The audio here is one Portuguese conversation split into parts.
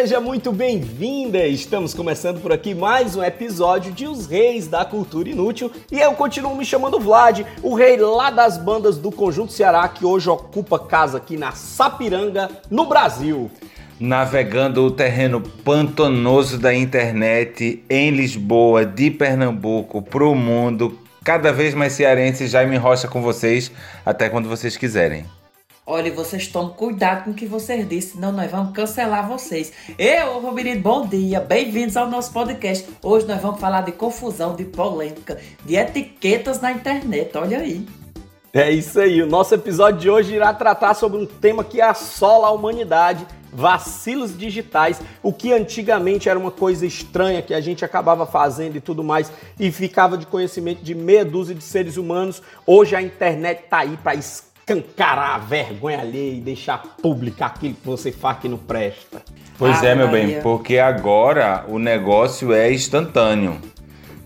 Seja muito bem-vinda! Estamos começando por aqui mais um episódio de Os Reis da Cultura Inútil e eu continuo me chamando Vlad, o rei lá das bandas do Conjunto Ceará que hoje ocupa casa aqui na Sapiranga, no Brasil. Navegando o terreno pantanoso da internet em Lisboa, de Pernambuco, pro mundo. Cada vez mais cearense, Jaime Rocha com vocês, até quando vocês quiserem. Olha, vocês tomem cuidado com o que vocês dizem, senão nós vamos cancelar vocês. Eu, Romerido, bom dia, bem-vindos ao nosso podcast. Hoje nós vamos falar de confusão, de polêmica, de etiquetas na internet, olha aí. É isso aí, o nosso episódio de hoje irá tratar sobre um tema que assola a humanidade, vacilos digitais, o que antigamente era uma coisa estranha que a gente acabava fazendo e tudo mais e ficava de conhecimento de meia dúzia de seres humanos. Hoje a internet tá aí para escancarar a vergonha alheia e deixar pública aquilo que você faz que não presta. Pois Ave é, meu bem, Maria. porque agora o negócio é instantâneo.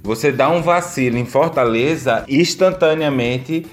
Você dá um vacilo em Fortaleza, instantaneamente,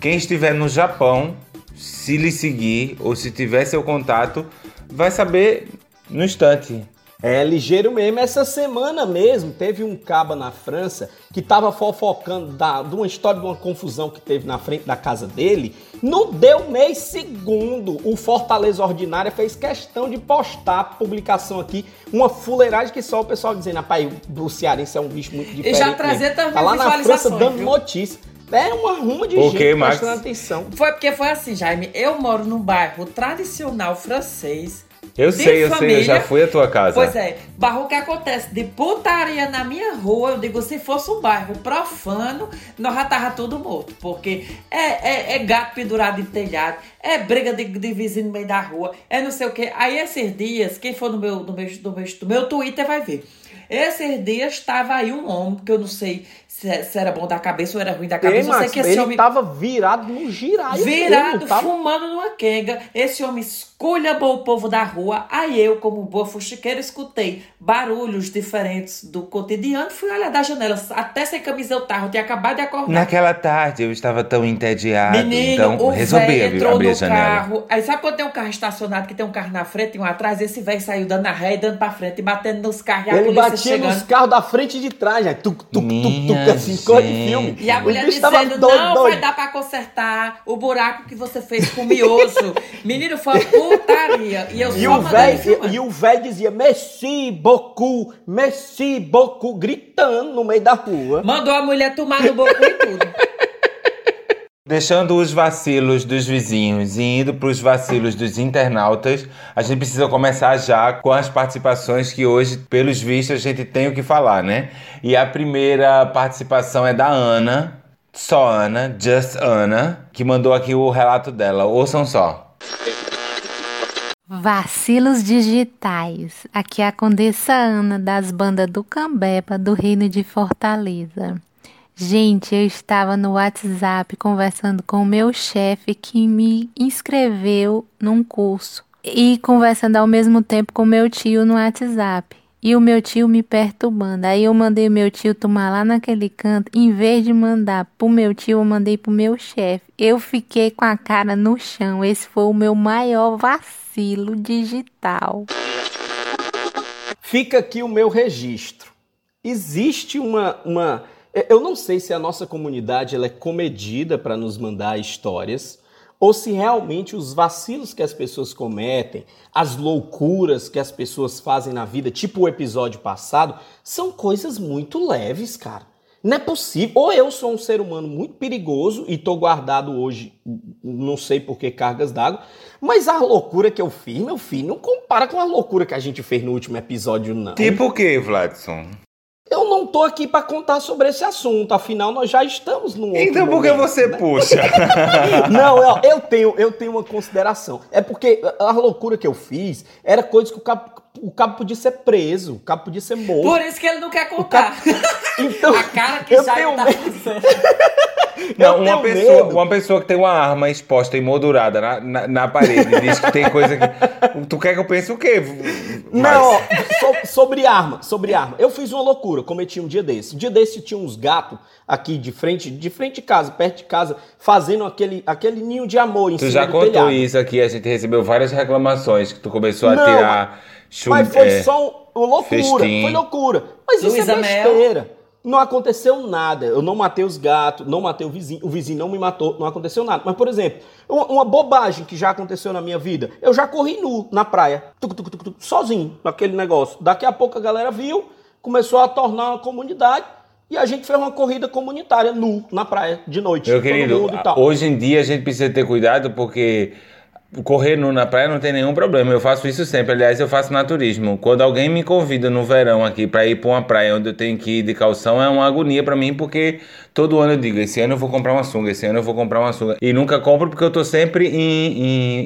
quem estiver no Japão, se lhe seguir ou se tiver seu contato, vai saber no instante. É ligeiro mesmo. Essa semana mesmo teve um caba na França que tava fofocando da, de uma história de uma confusão que teve na frente da casa dele. Não deu meio segundo. O Fortaleza Ordinária fez questão de postar a publicação aqui, uma fuleiragem que só o pessoal dizendo, rapaz, o cearense é um bicho muito diferente. já trazer mesmo." também Tá lá na França dando viu? notícia. É uma ruma de O gente Max? prestando atenção. Foi porque foi assim, Jaime. Eu moro num bairro tradicional francês. Eu sei, eu sei, eu já fui à tua casa. Pois é, barro que acontece de putaria na minha rua, eu digo, se fosse um bairro profano, nós já tava tudo morto. Porque é, é, é gato pendurado em telhado, é briga de, de vizinho no meio da rua, é não sei o quê. Aí esses dias, quem for no meu, no meu, no meu, no meu Twitter vai ver. Esses dias estava aí um homem, que eu não sei se, se era bom da cabeça ou era ruim da Ei, cabeça. eu sei Max, que esse ele homem tava virado no giraia. virado, tava fumando numa quenga. Esse homem esculhambou o povo da rua. Aí eu, como boa fuxiqueira, escutei barulhos diferentes do cotidiano. Fui olhar da janela, até sem camisa eu tava, eu tinha acabado de acordar. Naquela tarde eu estava tão entediado, Menino, então o resolvi abrir, entrou abrir a no janela. carro. Aí sabe quando tem um carro estacionado que tem um carro na frente e um atrás? Esse velho saiu dando a ré e dando pra frente, e batendo nos carros e a Ele polícia batia chegando. nos carros da frente e de trás, né? Tuc, tuc, tuc, tuc, Assim, gente. E a mulher dizendo, não doido. vai dar pra consertar o buraco que você fez com o miojo. Menino, foi uma putaria. E eu E só o velho filmar. e o velho dizia merci beaucoup, merci beaucoup, gritando no meio da rua. Mandou a mulher tomar no boco e tudo. Deixando os vacilos dos vizinhos e indo para os vacilos dos internautas, a gente precisa começar já com as participações que hoje, pelos vistos, a gente tem o que falar, né? E a primeira participação é da Ana, só Ana, Just Ana, que mandou aqui o relato dela. Ouçam só. Vacilos digitais. Aqui é a Condessa Ana das bandas do Cambeba do Reino de Fortaleza. Gente, eu estava no WhatsApp conversando com o meu chefe que me inscreveu num curso e conversando ao mesmo tempo com meu tio no WhatsApp. E o meu tio me perturbando. Aí eu mandei o meu tio tomar lá naquele canto. Em vez de mandar pro meu tio, eu mandei pro meu chefe. Eu fiquei com a cara no chão. Esse foi o meu maior vacilo digital. Fica aqui o meu registro. Existe uma, uma eu não sei se a nossa comunidade ela é comedida para nos mandar histórias ou se realmente os vacilos que as pessoas cometem, as loucuras que as pessoas fazem na vida, tipo o episódio passado, são coisas muito leves, cara. Não é possível. Ou eu sou um ser humano muito perigoso e tô guardado hoje, não sei por que cargas d'água, mas a loucura que eu fiz, meu filho, não compara com a loucura que a gente fez no último episódio, não. Tipo o que, Vladson? Tô aqui para contar sobre esse assunto. Afinal, nós já estamos num outro Então por que você né? puxa? Não, eu, eu tenho, eu tenho uma consideração. É porque a loucura que eu fiz era coisa que o cabo, o cabo podia ser preso, o cabo podia ser morto. Por isso que ele não quer contar. Então, A cara que já tenho tá. Não, uma pessoa, medo. uma pessoa que tem uma arma exposta e moldurada na, na, na parede diz que tem coisa que. Tu quer que eu pense o quê? Não, ó, so- sobre arma, sobre arma. Eu fiz uma loucura, cometi um dia desse. Um dia desse tinha uns gatos aqui de frente, de frente de casa, perto de casa, fazendo aquele, aquele ninho de amor em Tu cima já do contou telhado. isso aqui, a gente recebeu várias reclamações que tu começou a Não, tirar chum- Mas foi é, só um, uma loucura, festim. foi loucura. Mas isso é besteira. Não aconteceu nada. Eu não matei os gatos, não matei o vizinho, o vizinho não me matou, não aconteceu nada. Mas, por exemplo, uma, uma bobagem que já aconteceu na minha vida. Eu já corri nu na praia, tuc, tuc, tuc, tuc, sozinho, naquele negócio. Daqui a pouco a galera viu, começou a tornar uma comunidade e a gente fez uma corrida comunitária nu na praia de noite. Meu todo querido, mundo e tal. hoje em dia a gente precisa ter cuidado porque correr nu na praia não tem nenhum problema. Eu faço isso sempre. Aliás, eu faço naturismo. Quando alguém me convida no verão aqui pra ir pra uma praia onde eu tenho que ir de calção, é uma agonia pra mim porque todo ano eu digo: esse ano eu vou comprar uma sunga, esse ano eu vou comprar uma sunga. E nunca compro porque eu tô sempre em,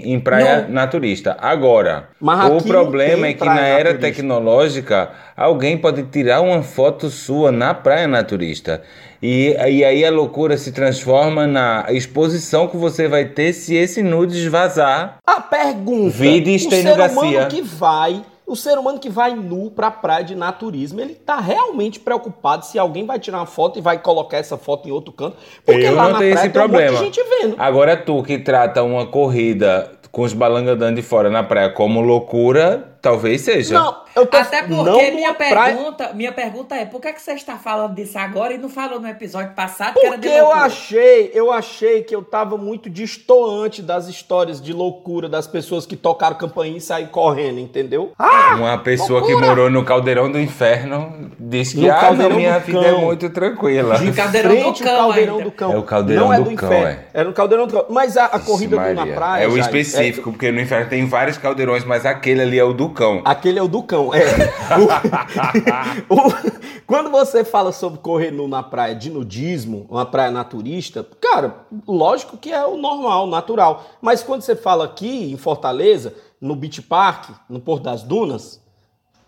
em, em praia Não. naturista. Agora, Mas o problema é que na era naturista. tecnológica, alguém pode tirar uma foto sua na praia naturista. E, e aí a loucura se transforma na exposição que você vai ter se esse nudes vazar. A pergunta: Vide o ser humano que vai, o ser humano que vai nu pra praia de naturismo, ele tá realmente preocupado se alguém vai tirar uma foto e vai colocar essa foto em outro canto, porque Eu lá não na tenho praia esse tem problema. gente vendo. Agora tu que trata uma corrida com os balangos andando de fora na praia como loucura, talvez seja. Não, eu tô Até porque minha praia- pergunta, minha pergunta é, por que, que você está falando disso agora e não falou no episódio passado que era de Porque eu achei, eu achei que eu tava muito distoante das histórias de loucura das pessoas que tocaram campainha e saíram correndo, entendeu? Ah! Uma pessoa loucura! que morou no caldeirão do inferno diz que ah, minha do vida cão. é muito tranquila. De De caldeirão do frente cão ao caldeirão ainda. do cão. É o caldeirão Não é do do, cão, inferno. é. Era no caldeirão do cão. Mas a, a corrida do na praia. É o Jair, específico, porque no inferno tem vários caldeirões, mas aquele ali é o do cão. Aquele é o do cão. É. O- o- quando você fala sobre correr nu na praia de nudismo, uma praia naturista, cara, lógico que é o normal, natural. Mas quando você fala aqui em Fortaleza, no Beach Park, no Porto das Dunas,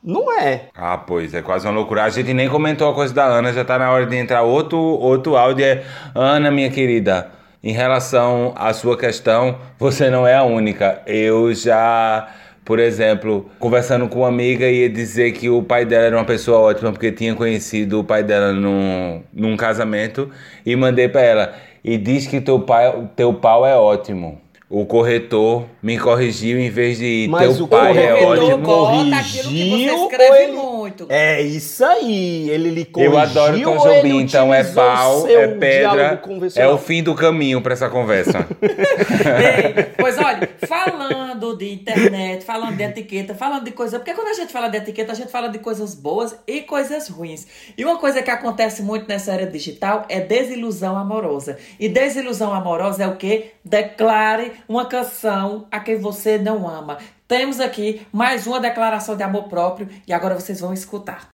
não é. Ah, pois, é quase uma loucura. A gente nem comentou a coisa da Ana, já tá na hora de entrar outro, outro áudio. É, Ana, minha querida, em relação à sua questão, você não é a única. Eu já, por exemplo, conversando com uma amiga, ia dizer que o pai dela era uma pessoa ótima, porque tinha conhecido o pai dela num, num casamento, e mandei pra ela. E diz que teu, pai, teu pau é ótimo. O corretor me corrigiu em vez de Mas teu o pai é ótimo. ele Bota aquilo que você corrigiu escreve ou ele- muito. É isso aí. Ele lhe corrigiu Eu adoro Tom Jobim, então é pau, é pedra, é o fim do caminho pra essa conversa. Bem, pois olha, falando de internet, falando de etiqueta, falando de coisa. Porque quando a gente fala de etiqueta, a gente fala de coisas boas e coisas ruins. E uma coisa que acontece muito nessa era digital é desilusão amorosa. E desilusão amorosa é o quê? Declare uma canção a quem você não ama. Temos aqui mais uma declaração de amor próprio e agora vocês vão escutar.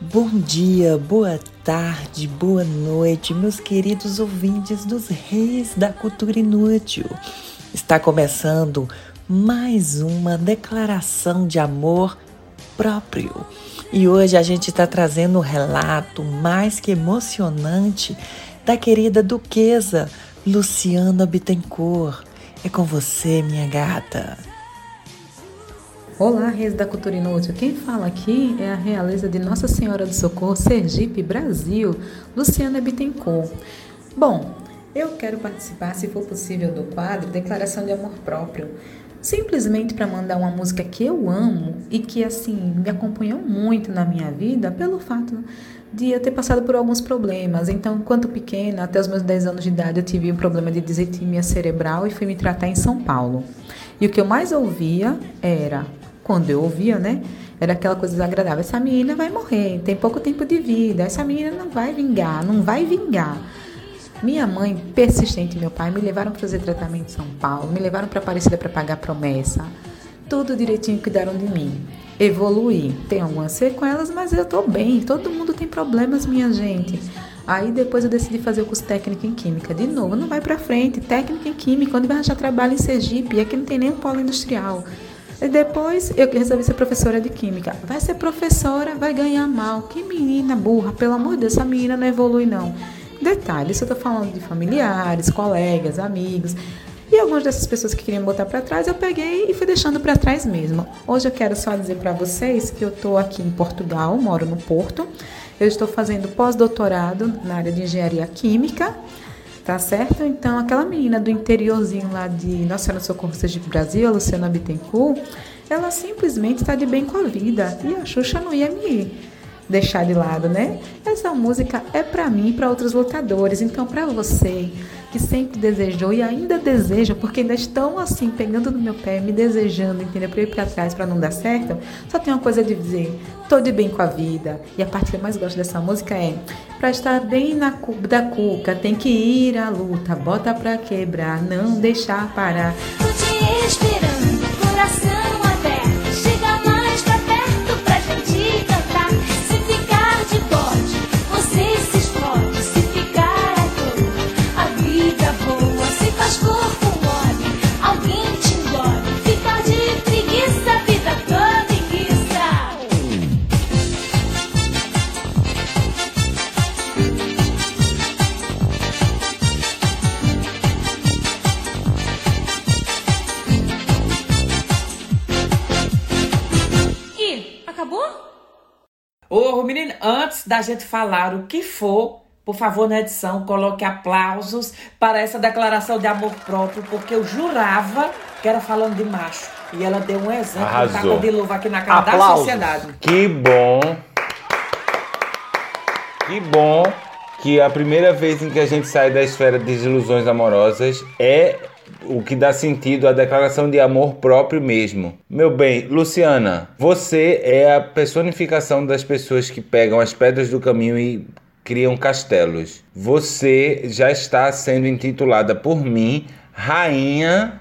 Bom dia, boa tarde, boa noite, meus queridos ouvintes dos Reis da Cultura Inútil. Está começando mais uma declaração de amor próprio. E hoje a gente está trazendo um relato mais que emocionante da querida duquesa Luciana Bittencourt. É com você, minha gata. Olá, reis da cultura inútil. Quem fala aqui é a realeza de Nossa Senhora do Socorro, Sergipe, Brasil, Luciana Bittencourt. Bom, eu quero participar, se for possível, do quadro Declaração de Amor Próprio. Simplesmente para mandar uma música que eu amo e que, assim, me acompanhou muito na minha vida pelo fato de eu ter passado por alguns problemas. Então, enquanto pequena, até os meus 10 anos de idade, eu tive um problema de disetimia cerebral e fui me tratar em São Paulo. E o que eu mais ouvia era, quando eu ouvia, né? Era aquela coisa desagradável. Essa menina vai morrer, tem pouco tempo de vida. Essa menina não vai vingar, não vai vingar. Minha mãe, persistente, meu pai, me levaram para fazer tratamento em São Paulo, me levaram para Aparecida para pagar promessa. Tudo direitinho cuidaram de mim. Evoluí. Tem algumas sequelas, mas eu tô bem. Todo mundo tem problemas, minha gente. Aí depois eu decidi fazer o curso técnico em química. De novo, não vai para frente. Técnica em química, onde vai achar trabalho em Sergipe? Aqui não tem nem um polo industrial. E depois eu resolvi ser professora de química. Vai ser professora, vai ganhar mal. Que menina burra, pelo amor de Deus, essa menina não evolui não. Detalhe, isso eu tô falando de familiares, colegas, amigos. E algumas dessas pessoas que queriam botar para trás, eu peguei e fui deixando para trás mesmo. Hoje eu quero só dizer para vocês que eu estou aqui em Portugal, moro no Porto. Eu estou fazendo pós-doutorado na área de engenharia química tá certo? Então, aquela menina do interiorzinho lá de Nossa Senhora Socorro de Brasil, a Luciana Bittencourt, ela simplesmente está de bem com a vida. E a Xuxa não ia me deixar de lado, né? Essa música é para mim e para outros lutadores. Então, para você que sempre desejou e ainda deseja, porque ainda estão assim, pegando no meu pé, me desejando, entendeu? Para ir para trás, para não dar certo, só tem uma coisa a dizer: tô de bem com a vida. E a parte que eu mais gosto dessa música é: para estar bem na da cuca, tem que ir à luta, bota pra quebrar, não deixar parar. Tô te esperando, coração da gente falar o que for, por favor, na edição, coloque aplausos para essa declaração de amor próprio, porque eu jurava que era falando de macho. E ela deu um exemplo, Arrasou. de luva aqui na cara da Aplausos. sociedade. Que bom. Que bom que a primeira vez em que a gente sai da esfera de desilusões amorosas é o que dá sentido à declaração de amor próprio mesmo. Meu bem, Luciana, você é a personificação das pessoas que pegam as pedras do caminho e criam castelos. Você já está sendo intitulada por mim rainha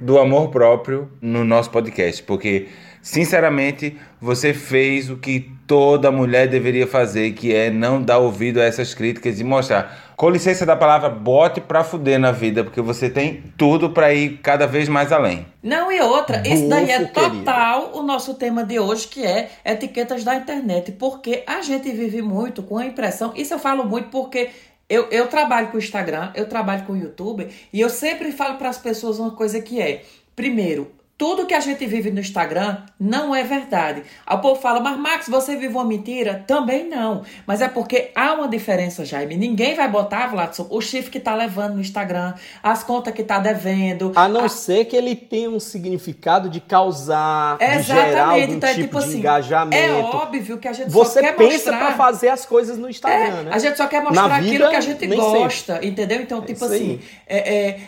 do amor próprio no nosso podcast, porque sinceramente você fez o que toda mulher deveria fazer, que é não dar ouvido a essas críticas e mostrar, com licença da palavra, bote pra fuder na vida, porque você tem tudo pra ir cada vez mais além. Não, e outra, isso daí é Bufo, querido. total o nosso tema de hoje, que é etiquetas da internet, porque a gente vive muito com a impressão, isso eu falo muito porque eu, eu trabalho com o Instagram, eu trabalho com o YouTube, e eu sempre falo para as pessoas uma coisa que é, primeiro, tudo que a gente vive no Instagram não é verdade. O povo fala, mas Max, você vive uma mentira? Também não. Mas é porque há uma diferença, Jaime. Ninguém vai botar, Vladson, o chifre que tá levando no Instagram, as contas que tá devendo. A não ser que ele tenha um significado de causar, de gerar Exatamente. algum Então é tipo tipo de assim, engajamento. é óbvio que a gente Você só quer pensa mostrar. pra fazer as coisas no Instagram, É, né? A gente só quer mostrar vida, aquilo que a gente gosta, entendeu? Então, tipo isso assim, aí. é,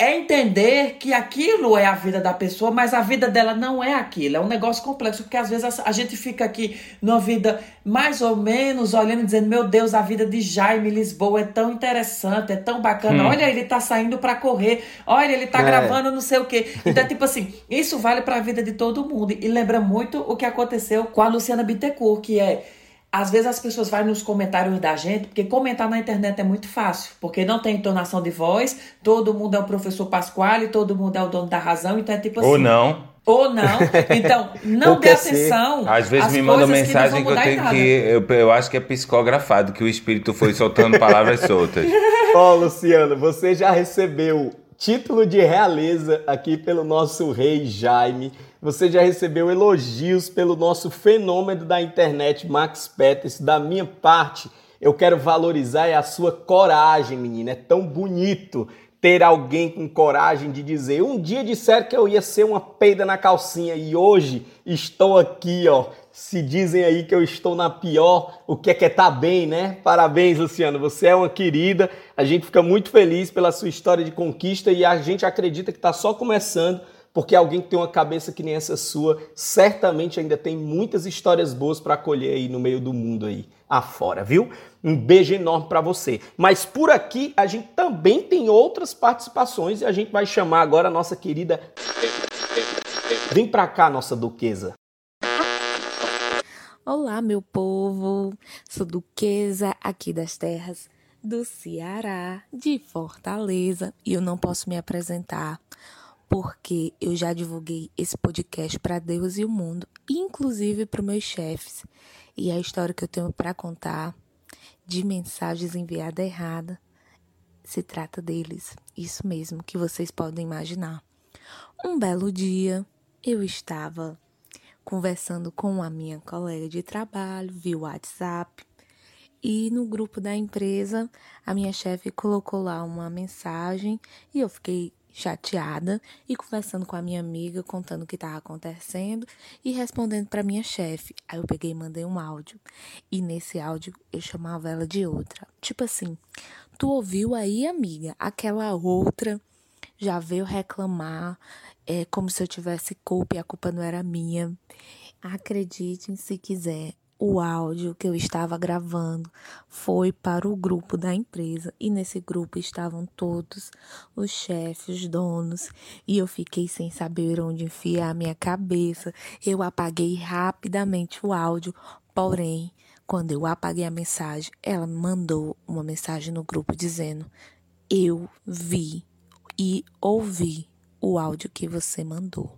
é, entender que aquilo é a vida da pessoa, mas a vida dela não é aquilo. É um negócio complexo, porque às vezes a, a gente fica aqui numa vida mais ou menos olhando e dizendo: Meu Deus, a vida de Jaime Lisboa é tão interessante, é tão bacana. Olha, ele tá saindo pra correr, olha, ele tá É. gravando não sei o quê. Então, tipo assim, isso vale pra vida de todo mundo. E lembra muito o que aconteceu com a Luciana Bittencourt, que é. Às vezes as pessoas vão nos comentários da gente, porque comentar na internet é muito fácil, porque não tem entonação de voz, todo mundo é o professor Pasquale, todo mundo é o dono da razão, então é tipo assim. Ou não. Ou não. Então, não dê ser. atenção. Às vezes às me manda coisas mensagem que, eu tenho que. Eu, eu acho que é psicografado, que o espírito foi soltando palavras soltas. Ó, Luciano, você já recebeu título de realeza aqui pelo nosso rei Jaime. Você já recebeu elogios pelo nosso fenômeno da internet, Max Peters. Da minha parte, eu quero valorizar é a sua coragem, menina. É tão bonito ter alguém com coragem de dizer. Um dia disseram que eu ia ser uma peida na calcinha e hoje estou aqui, ó. Se dizem aí que eu estou na pior, o que é que é tá bem, né? Parabéns, Luciano. Você é uma querida. A gente fica muito feliz pela sua história de conquista e a gente acredita que está só começando porque alguém que tem uma cabeça que nem essa sua, certamente ainda tem muitas histórias boas para colher aí no meio do mundo aí afora, viu? Um beijo enorme para você. Mas por aqui a gente também tem outras participações e a gente vai chamar agora a nossa querida Vem pra cá, nossa duquesa. Olá, meu povo! Sou Duquesa aqui das terras do Ceará, de Fortaleza, e eu não posso me apresentar porque eu já divulguei esse podcast para Deus e o mundo, inclusive para meus chefes. E a história que eu tenho para contar de mensagens enviadas errada se trata deles. Isso mesmo que vocês podem imaginar. Um belo dia, eu estava conversando com a minha colega de trabalho via WhatsApp e no grupo da empresa a minha chefe colocou lá uma mensagem e eu fiquei chateada e conversando com a minha amiga, contando o que estava acontecendo e respondendo para minha chefe. Aí eu peguei e mandei um áudio. E nesse áudio eu chamava ela de outra. Tipo assim, tu ouviu aí, amiga? Aquela outra já veio reclamar, é como se eu tivesse culpa e a culpa não era minha. Acreditem se quiser, o áudio que eu estava gravando foi para o grupo da empresa e nesse grupo estavam todos os chefes, os donos, e eu fiquei sem saber onde enfiar a minha cabeça. Eu apaguei rapidamente o áudio, porém, quando eu apaguei a mensagem, ela mandou uma mensagem no grupo dizendo: "Eu vi e ouvi o áudio que você mandou".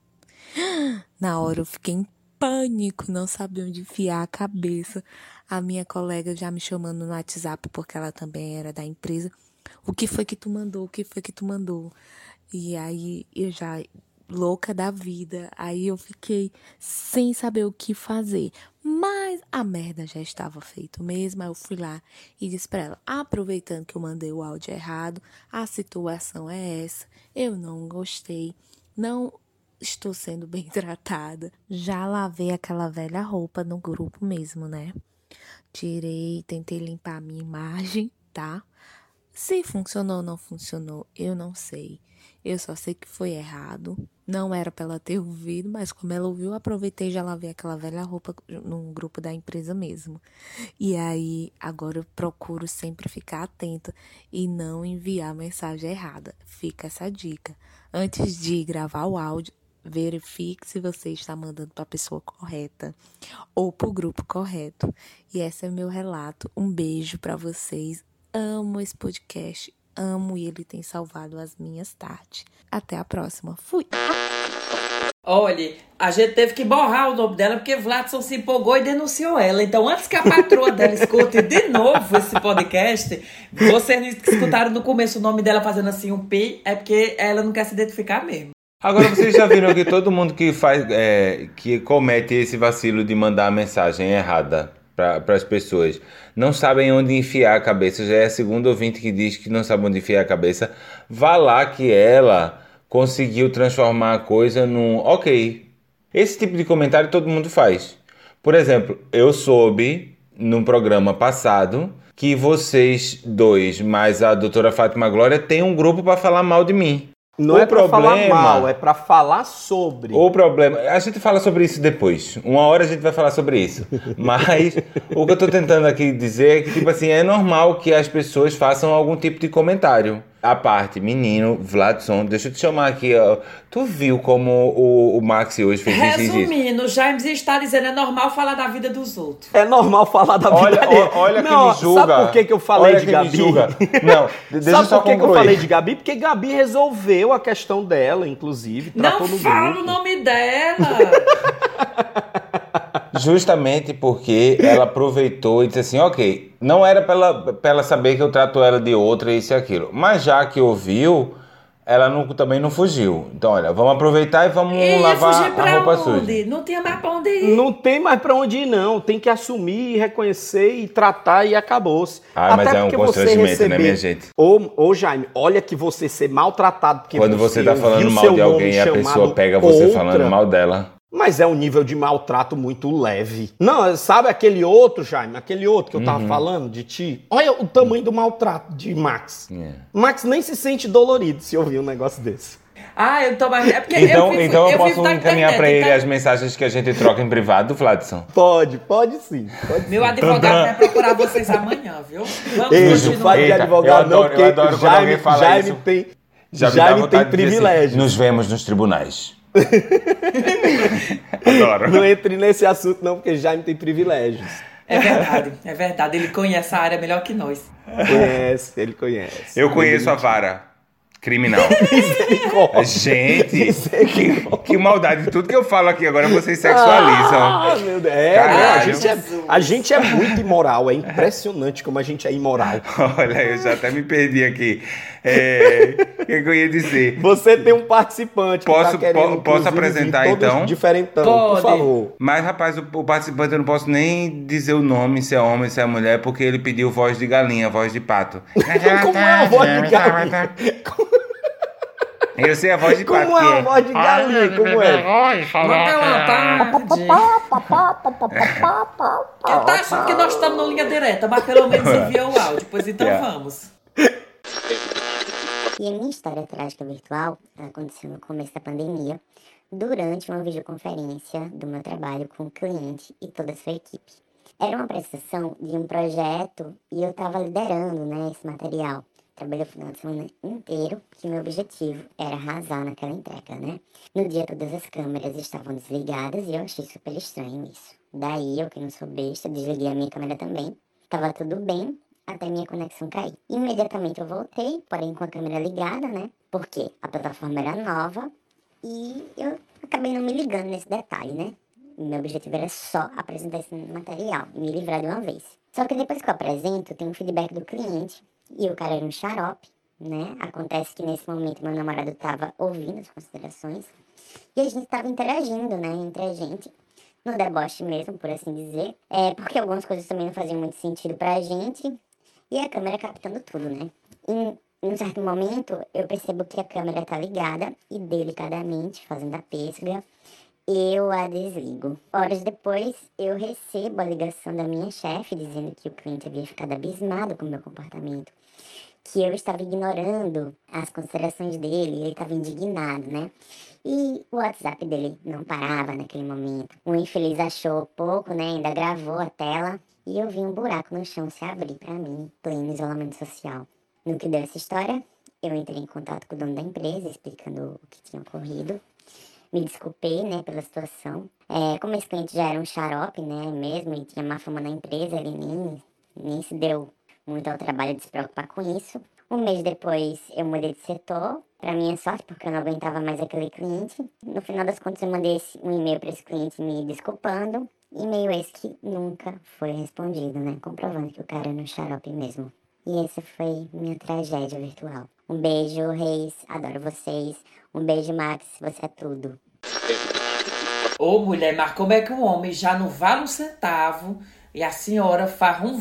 Na hora eu fiquei pânico, não sabia onde enfiar a cabeça. A minha colega já me chamando no WhatsApp, porque ela também era da empresa. O que foi que tu mandou? O que foi que tu mandou? E aí eu já louca da vida. Aí eu fiquei sem saber o que fazer. Mas a merda já estava feita mesmo. Aí eu fui lá e disse pra ela: aproveitando que eu mandei o áudio errado, a situação é essa. Eu não gostei. Não estou sendo bem tratada. Já lavei aquela velha roupa no grupo mesmo, né? Tirei, tentei limpar a minha imagem, tá? Se funcionou ou não funcionou, eu não sei. Eu só sei que foi errado. Não era pra ela ter ouvido, mas como ela ouviu, aproveitei e já lavei aquela velha roupa no grupo da empresa mesmo. E aí, agora eu procuro sempre ficar atenta e não enviar mensagem errada. Fica essa dica. Antes de gravar o áudio, verifique se você está mandando para a pessoa correta ou para o grupo correto. E esse é meu relato. Um beijo para vocês. Amo esse podcast, amo e ele tem salvado as minhas tardes. Até a próxima. Fui. Olha, a gente teve que borrar o nome dela porque Vladson se empolgou e denunciou ela. Então, antes que a patroa dela escute de novo esse podcast, vocês escutaram no começo o nome dela fazendo assim um pi, é porque ela não quer se identificar mesmo. Agora vocês já viram que todo mundo que faz, é, que comete esse vacilo de mandar a mensagem errada para as pessoas, não sabem onde enfiar a cabeça. Já é a segunda ouvinte que diz que não sabe onde enfiar a cabeça. Vá lá que ela conseguiu transformar a coisa num ok. Esse tipo de comentário todo mundo faz. Por exemplo, eu soube num programa passado que vocês dois, mais a doutora Fátima Glória, tem um grupo para falar mal de mim. Não O é pra falar problema- mal, é pra falar sobre. O problema. A gente fala sobre isso depois. Uma hora a gente vai falar sobre isso. Mas o que eu tô tentando aqui dizer é que, tipo assim, é normal que as pessoas façam algum tipo de comentário. A parte, menino, Vladson, deixa eu te chamar aqui, ó. Tu viu como o, o Maxi hoje fez isso e isso? Resumindo, James está dizendo é normal falar da vida dos outros. É normal falar da vida Olha, dele. ó, olha não, que me julga. Sabe por que, que eu falei Olha de que me Gabi? julga. Não, de- deixa eu sabe só por que, que eu falei de Gabi? Porque Gabi resolveu a questão dela, inclusive. Não no fala grupo. o nome dela. Justamente porque ela aproveitou e disse assim, ok, não era pra ela, pra ela saber que eu trato ela de outra, isso e aquilo. Mas já que ouviu, ela não- também não fugiu. Então, olha, vamos aproveitar e vamos E ia lavar fugir a pra roupa onde? suja. Não tinha mais pra onde ir. Não tem mais pra onde ir, não. Tem que assumir, reconhecer e tratar e acabou-se. Ah, mas Até é um você constrangimento, receber... né, minha gente? Ô, ô, Jaime, olha que você ser maltratado porque Quando você tá ouviu falando mal de alguém e a pessoa pega você outra, falando mal dela. Mas é um nível de maltrato muito leve. Não, sabe aquele outro, Jaime? Aquele outro que eu Uhum. tava falando de ti? Olha o tamanho do maltrato de Max. É. Max nem se sente dolorido se ouvir um negócio desse. Ah, eu tô mais. É porque Então eu, vivo- então eu, eu posso encaminhar pra ele então- as mensagens que a gente troca em privado, Vladson? Pode, pode sim. Pode Meu advogado vai procurar vocês amanhã, viu? Vamos não continuar. de advogado, não, adoro- eu porque adoro Jaime, Jaime isso. tem, Já Jaime tem dizer assim. Nos vemos nos tribunais. Adoro. Não entre nesse assunto, não, porque Jaime tem privilégios. É verdade, é verdade. Ele conhece a área melhor que nós. Conhece, ele conhece. Eu conheço a vara criminal. Misericórdia. Gente, que, Misericórdia. que maldade. Tudo que eu falo aqui agora vocês sexualizam. Ah, meu Deus. É, Caralho. a, gente é, a gente é muito imoral. É impressionante como a gente é imoral. Olha, eu já até me perdi aqui. É, O que, que eu ia dizer? Você tem um participante que Posso- tá querendo, po- posso apresentar, então? Diferentão, Pode. por favor. Mas, rapaz, o, o participante eu não posso nem dizer o nome, se é homem, se é mulher, porque ele pediu voz de galinha, voz de pato. Como é a voz de galinha? Eu sei a voz de pato. Como é que a voz de galinha? Como é? Uma tarde. Ele tá achando que nós estamos na linha direta, mas pelo menos enviou o áudio. Pois então Yeah. vamos. E a minha história trágica virtual aconteceu no começo da pandemia, durante uma videoconferência do meu trabalho com o cliente e toda a sua equipe. Era uma apresentação de um projeto e eu estava liderando né, esse material. Trabalhei o final de semana inteiro, que meu objetivo era arrasar naquela entrega, né? No dia todas as câmeras estavam desligadas e eu achei super estranho isso. Daí eu, que não sou besta, desliguei a minha câmera também. Tava tudo bem, até minha conexão cair. Imediatamente eu voltei, porém com a câmera ligada, né? Porque a plataforma era nova e eu acabei não me ligando nesse detalhe, né? Meu objetivo era só apresentar esse material e me livrar de uma vez. Só que depois que eu apresento, tem um feedback do cliente e o cara era um xarope, né? Acontece que nesse momento meu namorado estava ouvindo as considerações e a gente estava interagindo, né? Entre a gente no deboche mesmo, por assim dizer. É, porque algumas coisas também não faziam muito sentido pra gente. E a câmera captando tudo, né? Em, um certo momento, eu percebo que a câmera tá ligada e delicadamente, fazendo a pêssega, eu a desligo. Horas depois, eu recebo a ligação da minha chefe dizendo que o cliente havia ficado abismado com o meu comportamento. Que eu estava ignorando as considerações dele, ele estava indignado, né? E o WhatsApp dele não parava naquele momento. O infeliz achou pouco, né? Ainda gravou a tela. E eu vi um buraco no chão se abrir para mim, pleno isolamento social. No que deu essa história, eu entrei em contato com o dono da empresa, explicando o que tinha ocorrido. Me desculpei, né, pela situação. É, como esse cliente já era um xarope, né, mesmo, e tinha má fama na empresa, ele nem, nem se deu muito ao trabalho de se preocupar com isso. Um mês depois, eu mudei de setor, para minha sorte, porque eu não aguentava mais aquele cliente. No final das contas, eu mandei um e-mail para esse cliente me desculpando. E-mail esse que nunca foi respondido, né? Comprovando que o cara era um xarope mesmo. E essa foi minha tragédia virtual. Um beijo, Reis. Adoro vocês. Um beijo, Max. Você é tudo. Ô mulher, mas como é que um homem já não vale um centavo e a senhora faz um,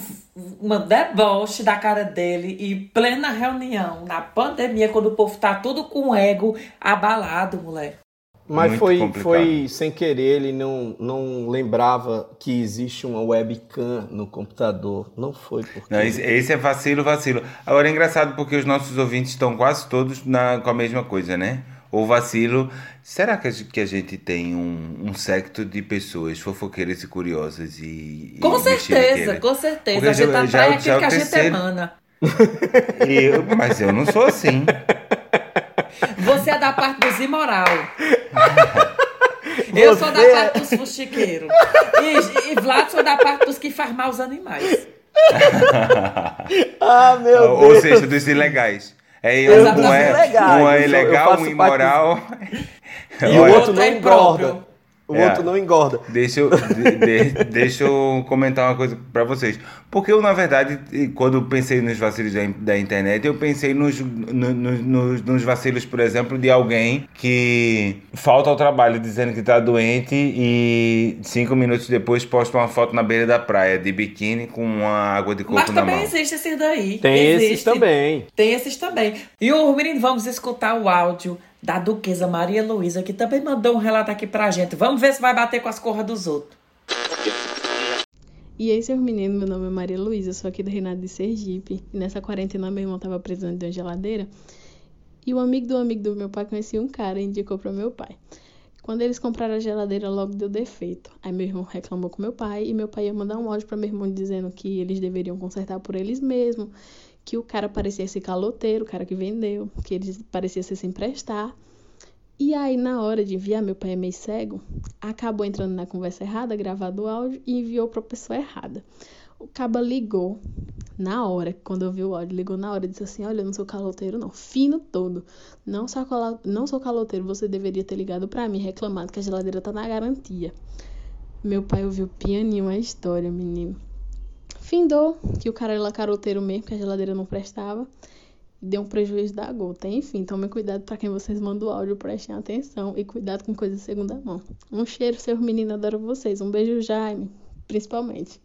uma deboche da cara dele e plena reunião, na pandemia, quando o povo tá tudo com o ego abalado, mulher. Mas Muito foi, complicado. foi sem querer, ele não, não lembrava que existe uma webcam no computador. Não foi porque. Não, esse, esse é vacilo, vacilo. Agora é engraçado porque os nossos ouvintes estão quase todos na, com a mesma coisa, né? Ou vacilo. Será que a, gente- que a gente tem um, um secto de pessoas fofoqueiras e curiosas e. e Com certeza, mexeriqueiras? com certeza. Porque a gente já- já- atrai já aquilo que a gente emana. Eu- mas eu não sou assim. Você é da parte dos imoral. Eu sou da Você- parte dos fuxiqueiros. E, e Vlad sou da parte dos que faz mal aos animais. Ah, meu Ou Deus! seja, dos ilegais. É, um, é, um é ilegal, um parte imoral. E E o outro não é engorda. O É. outro não engorda. Deixa eu, de- de- deixa eu comentar uma coisa pra vocês. Porque eu, na verdade, quando eu pensei nos vacilos da, da internet, eu pensei nos, no- no- nos, nos vacilos, por exemplo, de alguém que falta ao trabalho dizendo que tá doente e cinco minutos depois posta uma foto na beira da praia de biquíni com uma água de coco Mas na também mão. existe esses daí. Tem existe. esses também. Tem esses também. E o menino, vamos escutar o áudio da Duquesa Maria Luísa, que também mandou um relato aqui pra gente. Vamos ver se vai bater com as corras dos outros. E aí, seus meninos, meu nome é Maria Luísa, sou aqui do Reinado de Sergipe. E nessa quarentena, meu irmão tava precisando de uma geladeira. E o amigo do amigo do meu pai conhecia um cara e indicou para meu pai. Quando eles compraram a geladeira, logo deu defeito. Aí meu irmão reclamou com meu pai e meu pai ia mandar um áudio para meu irmão dizendo que eles deveriam consertar por eles mesmos, que o cara parecia ser caloteiro, o cara que vendeu, que ele parecia ser sem prestar. E aí, na hora de enviar, meu pai é meio cego, acabou entrando na conversa errada, gravado o áudio e enviou para a pessoa errada. O caba ligou na hora, quando eu vi o áudio, ligou na hora e disse assim: Olha, eu não sou caloteiro, não. Fino todo. Não sou, não sou caloteiro, você deveria ter ligado pra mim, reclamado que a geladeira tá na garantia. Meu pai ouviu pianinho a história, menino. Findou que o cara era caroteiro mesmo, que a geladeira não prestava. E deu um prejuízo da gota. Enfim, tomem cuidado pra quem vocês mandam o áudio, prestem atenção. E cuidado com coisas de segunda mão. Um cheiro, seus meninos, adoro vocês. Um beijo, Jaime, principalmente.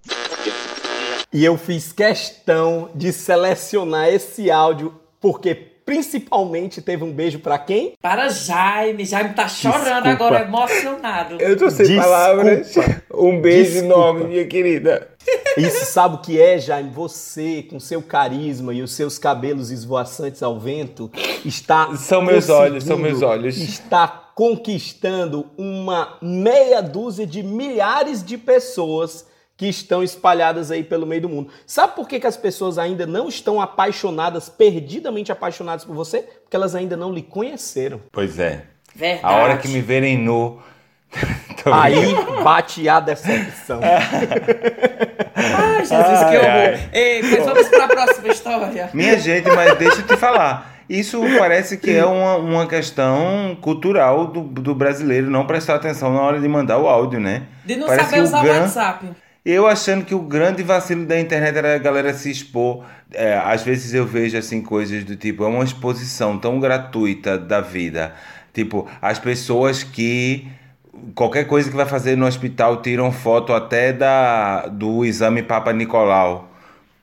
E eu fiz questão de selecionar esse áudio porque principalmente teve um beijo pra quem? Para Jaime. Jaime tá chorando Desculpa. agora, emocionado. Eu tô sem Desculpa. palavras. Um beijo Desculpa. enorme, minha querida. Isso sabe o que é, Jaime? Você, com seu carisma e os seus cabelos esvoaçantes ao vento, está. São meus olhos, são meus olhos. Está conquistando uma meia dúzia de milhares de pessoas que estão espalhadas aí pelo meio do mundo. Sabe por que, que as pessoas ainda não estão apaixonadas, perdidamente apaixonadas por você? Porque elas ainda não lhe conheceram. Pois é. Verdade. A hora que me verem nu. Tô Aí bate a decepção. Ai, Jesus, que Ai, horror. ai. Ei, mas vamos para a próxima história. Minha gente, mas deixa eu te falar. Isso parece que é uma, uma questão cultural do, do brasileiro não prestar atenção na hora de mandar o áudio, né? De não Parece saber que o usar o gran- WhatsApp. Eu achando que o grande vacilo da internet era a galera se expor. É, às vezes eu vejo assim coisas do tipo, é uma exposição tão gratuita da vida. Tipo, as pessoas que qualquer coisa que vai fazer no hospital tiram foto até da do exame Papa Nicolau.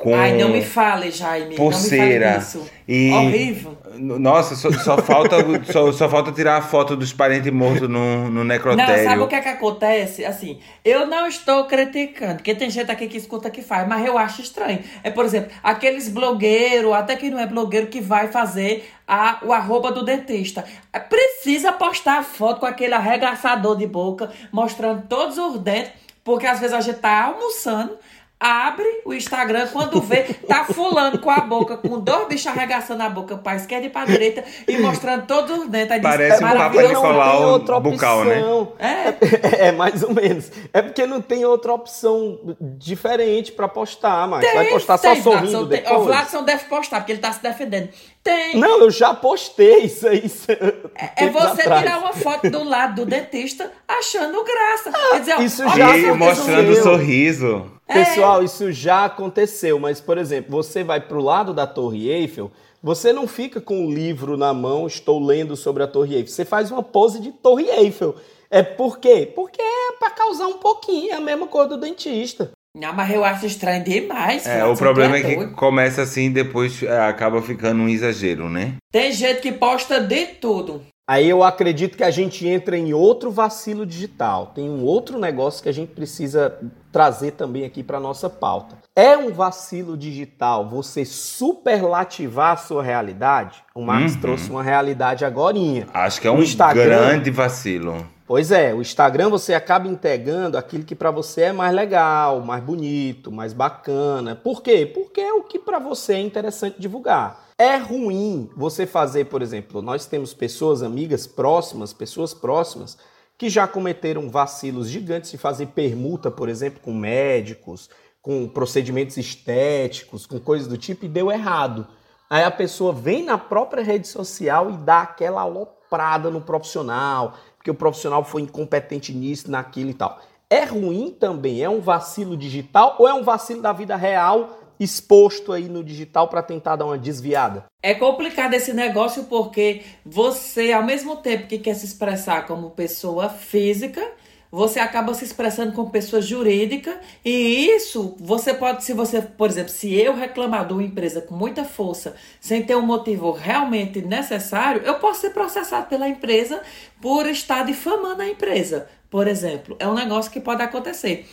Com Ai, não me fale, Jaime. pulseira. Não me fale. E- Horrível. Nossa, só, só falta só, só falta tirar a foto dos parentes mortos no, no Não, necrotério. sabe o que é que acontece? Assim, eu não estou criticando, porque tem gente aqui que escuta que faz, mas eu acho estranho. É, por exemplo, aqueles blogueiros, até que não é blogueiro, que vai fazer a, o arroba do dentista. É, Precisa postar a foto com aquele arregaçador de boca, mostrando todos os dentes, porque às vezes a gente tá almoçando, abre o Instagram, quando vê, tá fulano com a boca, com dois bichos arregaçando a boca pra esquerda e pra direita, e mostrando todos os dentes. Aí diz, Parece um. Nicolau tem outra bucal, né? opção. É. É, mais ou menos. É porque não tem outra opção diferente pra postar, mas vai postar só tem, sorrindo Vladson, tem. depois. O Vladson deve postar, porque ele tá se defendendo. Tem. Não, eu já postei isso aí. isso- é tempos você atrás. tirar uma foto do lado do dentista achando graça. Quer dizer, isso já E mostrando o sorriso. Pessoal, isso já aconteceu, mas, por exemplo, você vai pro lado da Torre Eiffel, você não fica com o livro na mão, estou lendo sobre a Torre Eiffel. Você faz uma pose de Torre Eiffel. É por quê? Porque é pra causar um pouquinho, é a mesma cor do dentista. Não, mas eu acho estranho demais. É, o problema tu é que doido. começa assim e depois é, acaba ficando um exagero, né? Tem gente que posta de tudo. Aí eu acredito que a gente entra em outro vacilo digital. Tem um outro negócio que a gente precisa trazer também aqui para nossa pauta. É um vacilo digital você superlativar a sua realidade? O Marcos Uhum. trouxe uma realidade agorinha. Acho que é um Instagram- grande vacilo. Pois é, o Instagram você acaba entregando aquilo que para você é mais legal, mais bonito, mais bacana. Por quê? Porque é o que para você é interessante divulgar. É ruim você fazer, por exemplo, nós temos pessoas, amigas próximas, pessoas próximas, que já cometeram vacilos gigantes de fazer permuta, por exemplo, com médicos, com procedimentos estéticos, com coisas do tipo, e deu errado. Aí a pessoa vem na própria rede social e dá aquela aloprada no profissional, porque o profissional foi incompetente nisso, naquilo e tal. É ruim também? É um vacilo digital ou é um vacilo da vida real exposto aí no digital para tentar dar uma desviada? É complicado esse negócio porque você, ao mesmo tempo que quer se expressar como pessoa física, você acaba se expressando como pessoa jurídica e isso você pode, se você, por exemplo, se eu reclamar de uma empresa com muita força, sem ter um motivo realmente necessário, eu posso ser processado pela empresa por estar difamando a empresa, por exemplo. É um negócio que pode acontecer.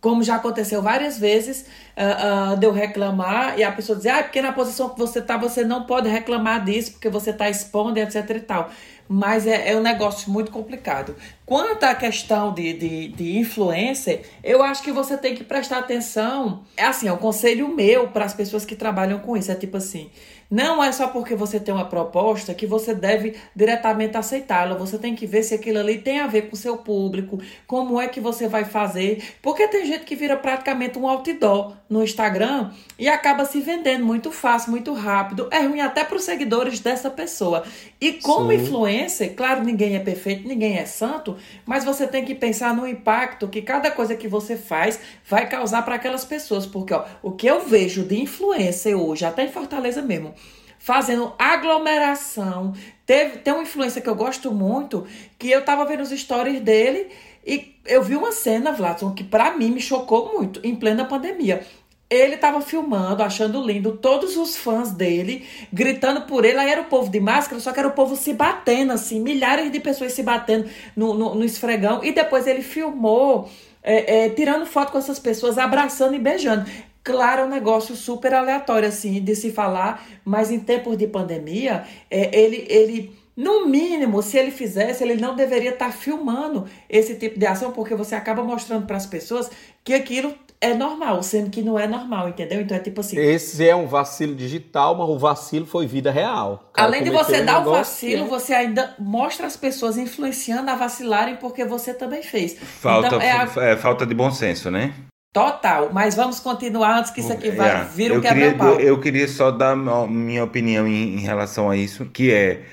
Como já aconteceu várias vezes, ah, ah, de eu reclamar e a pessoa dizer, ah, porque na posição que você tá, você não pode reclamar disso, porque você tá expondo, etc e tal. Mas é, é um negócio muito complicado. Quanto à questão de, de, de influencer, eu acho que você tem que prestar atenção. É assim, é um conselho meu para as pessoas que trabalham com isso. É tipo assim: não é só porque você tem uma proposta que você deve diretamente aceitá-la. Você tem que ver se aquilo ali tem a ver com o seu público, como é que você vai fazer. Porque tem gente que vira praticamente um outdoor no Instagram e acaba se vendendo muito fácil, muito rápido. É ruim até para os seguidores dessa pessoa. E como Sim. influencer, claro, ninguém é perfeito, ninguém é santo, mas você tem que pensar no impacto que cada coisa que você faz vai causar para aquelas pessoas. Porque ó, o que eu vejo de influencer hoje, até em Fortaleza mesmo, fazendo aglomeração. Teve, tem uma influência que eu gosto muito, que eu tava vendo os stories dele e eu vi uma cena, Vladson, que pra mim me chocou muito, em plena pandemia. Ele tava filmando, achando lindo, todos os fãs dele, gritando por ele. Aí era o povo de máscara, só que era o povo se batendo, assim, milhares de pessoas se batendo no, no, no esfregão. E depois ele filmou, é, é, tirando foto com essas pessoas, abraçando e beijando. Claro, é um negócio super aleatório, assim, de se falar, mas em tempos de pandemia, é, ele, ele, no mínimo, se ele fizesse, ele não deveria estar filmando esse tipo de ação, porque você acaba mostrando para as pessoas que aquilo é normal, sendo que não é normal, entendeu? Então é tipo assim. Esse é um vacilo digital, mas o vacilo foi vida real. O Além de você um dar o negócio vacilo, que- você ainda mostra as pessoas influenciando a vacilarem porque você também fez. Falta, Então, é a- é, falta de bom senso, né? Total. Mas vamos continuar antes que isso aqui vai É, vir um eu, queria, quebra-pau. eu queria só dar minha opinião em, em relação a isso, que é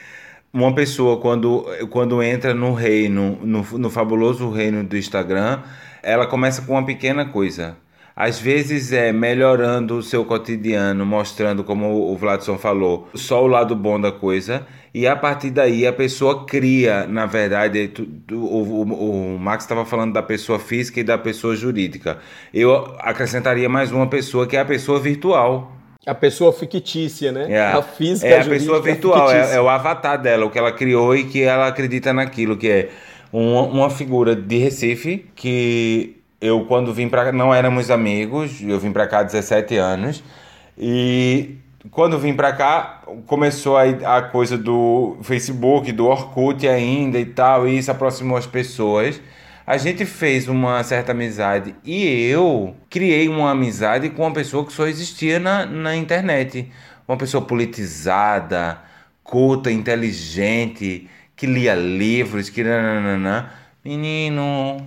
uma pessoa quando, quando entra no reino, no, no fabuloso reino do Instagram, ela começa com uma pequena coisa. Às vezes é melhorando o seu cotidiano, mostrando, como o Vladson falou, só o lado bom da coisa. E a partir daí a pessoa cria, na verdade, o, o, o Max estava falando da pessoa física e da pessoa jurídica. Eu acrescentaria mais uma pessoa que é a pessoa virtual. A pessoa fictícia, né? É, a física é a jurídica pessoa virtual, é, é o avatar dela, o que ela criou e que ela acredita naquilo, que é uma, uma figura de Recife que eu quando vim cá, não éramos amigos, eu vim pra cá há 17 anos e quando vim pra cá começou a, a coisa do Facebook, do Orkut ainda e tal, e isso aproximou as pessoas. A gente fez uma certa amizade e eu criei uma amizade com uma pessoa que só existia na, na internet. Uma pessoa politizada, culta, inteligente, que lia livros, que nananana. Menino,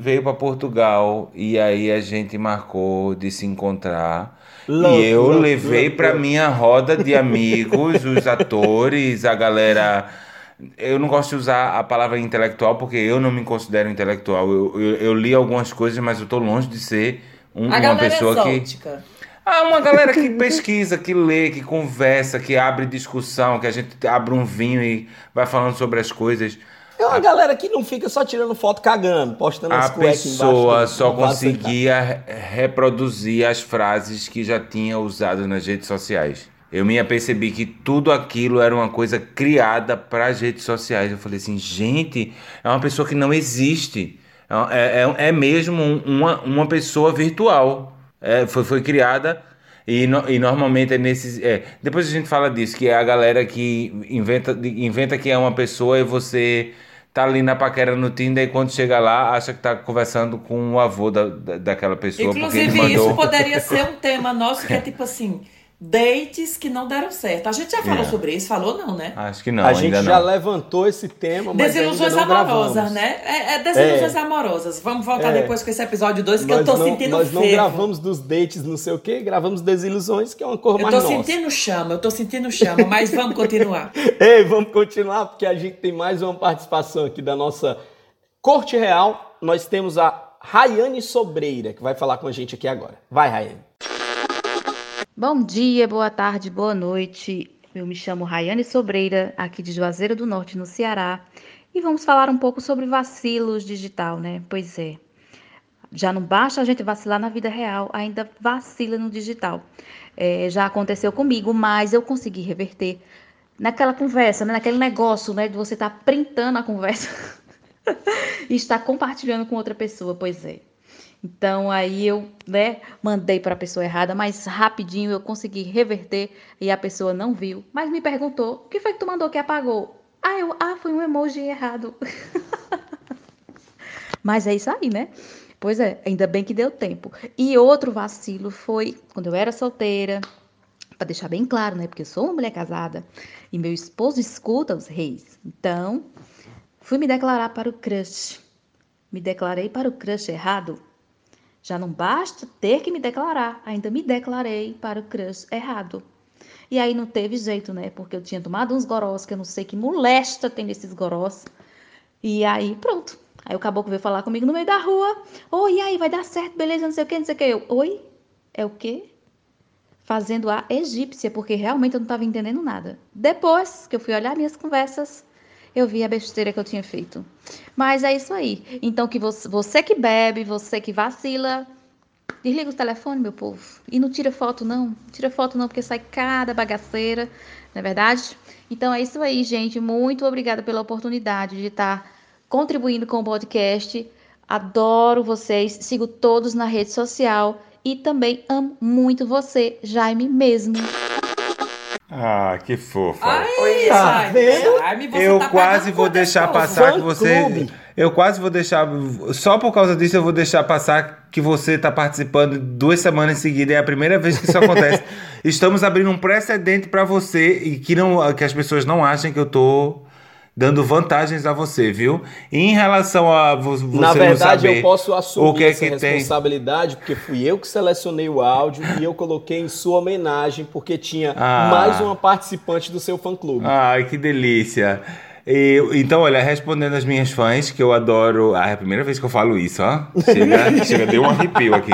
veio para Portugal e aí a gente marcou de se encontrar. Louco, e eu louco, levei louco. para minha roda de amigos, os atores, a galera. Eu não gosto de usar a palavra intelectual porque eu não me considero intelectual. Eu, eu, eu li algumas coisas, mas eu tô longe de ser um- A uma galera pessoa que. exótica. Ah, uma galera que pesquisa, que lê, que conversa, que abre discussão, que a gente abre um vinho e vai falando sobre as coisas. É uma galera que não fica só tirando foto cagando, postando as A pessoa embaixo só conseguia re- reproduzir as frases que já tinha usado nas redes sociais. Eu me apercebi que tudo aquilo era uma coisa criada para as redes sociais. Eu falei assim, gente, é uma pessoa que não existe. É, é, é mesmo um- uma, uma pessoa virtual. É, foi, foi criada e, no- e normalmente é nesses. É, depois a gente fala disso, que é a galera que inventa, inventa que é uma pessoa e você tá ali na paquera no Tinder e quando chega lá acha que tá conversando com o avô da, da- daquela pessoa. Inclusive, mandou... isso poderia ser um tema nosso que é tipo assim: dates que não deram certo. A gente já falou É. sobre isso, falou não, né? Acho que não, a ainda gente não. já levantou esse tema, mas Desilusões ainda não amorosas, gravamos. né? É, é desilusões É. amorosas. Vamos voltar É. depois com esse episódio 2 que eu Nós tô não, sentindo nós não fervo. gravamos dos dates, não sei o quê, gravamos desilusões, que é uma cor Eu mais tô nossa. sentindo chama, eu tô sentindo chama, mas vamos continuar. Ei, vamos continuar, porque a gente tem mais uma participação aqui da nossa Corte Real. Nós temos a Rayane Sobreira, que vai falar com a gente aqui agora. Vai, Rayane. Bom dia, boa tarde, boa noite. Eu me chamo Rayane Sobreira, aqui de Juazeiro do Norte, no Ceará, e vamos falar um pouco sobre vacilos digital, né? Pois é. Já não basta a gente vacilar na vida real, ainda vacila no digital. É, já aconteceu comigo, mas eu consegui reverter naquela conversa, né? naquele negócio, né? De você estar printando a conversa e estar compartilhando com outra pessoa, pois é. Então aí eu, né, mandei para a pessoa errada, mas rapidinho eu consegui reverter e a pessoa não viu, mas me perguntou: "O que foi que tu mandou que apagou?" Ah, eu, ah, foi um emoji errado. mas é isso aí, né? Pois é, ainda bem que deu tempo. E outro vacilo foi quando eu era solteira, para deixar bem claro, né? Porque eu sou uma mulher casada e meu esposo escuta os reis. Então, fui me declarar para o crush. Me declarei para o crush errado. Já não basta ter que me declarar, ainda me declarei para o crush errado. E aí não teve jeito, né? Porque eu tinha tomado uns gorós, que eu não sei que molesta tem nesses gorós. E aí, pronto. Aí o caboclo veio falar comigo no meio da rua. Oi, e aí, vai dar certo, beleza, não sei o que, não sei o que. Eu, oi? É o quê? Fazendo a egípcia, porque realmente eu não estava entendendo nada. Depois que eu fui olhar minhas conversas, eu vi a besteira que eu tinha feito. Mas é isso aí. Então, que você, você que bebe, você que vacila, desliga o telefone, meu povo. E não tira foto, não. Não tira foto, não, porque sai cada bagaceira, não é verdade? Então é isso aí, gente. Muito obrigada pela oportunidade de estar contribuindo com o podcast. Adoro vocês. Sigo todos na rede social. E também amo muito você, Jaime mesmo. Ah, que fofa. Ai, Tá vendo? Eu tá quase vou deixar passar que Fã você. clube. Eu quase vou deixar. Só por causa disso eu vou deixar passar que você está participando duas semanas em seguida. É a primeira vez que isso acontece. Estamos abrindo um precedente para você e que, não, que as pessoas não achem que eu tô dando vantagens a você, viu? E em relação a vo- você Na verdade, eu posso assumir que é essa que tem. responsabilidade, porque fui eu que selecionei o áudio e eu coloquei em sua homenagem, porque tinha Ah. mais uma participante do seu fã-clube. Ai, que delícia. E, então, olha, respondendo às minhas fãs, que eu adoro. Ah, é a primeira vez que eu falo isso, ó. Chega, chega deu um arrepio aqui.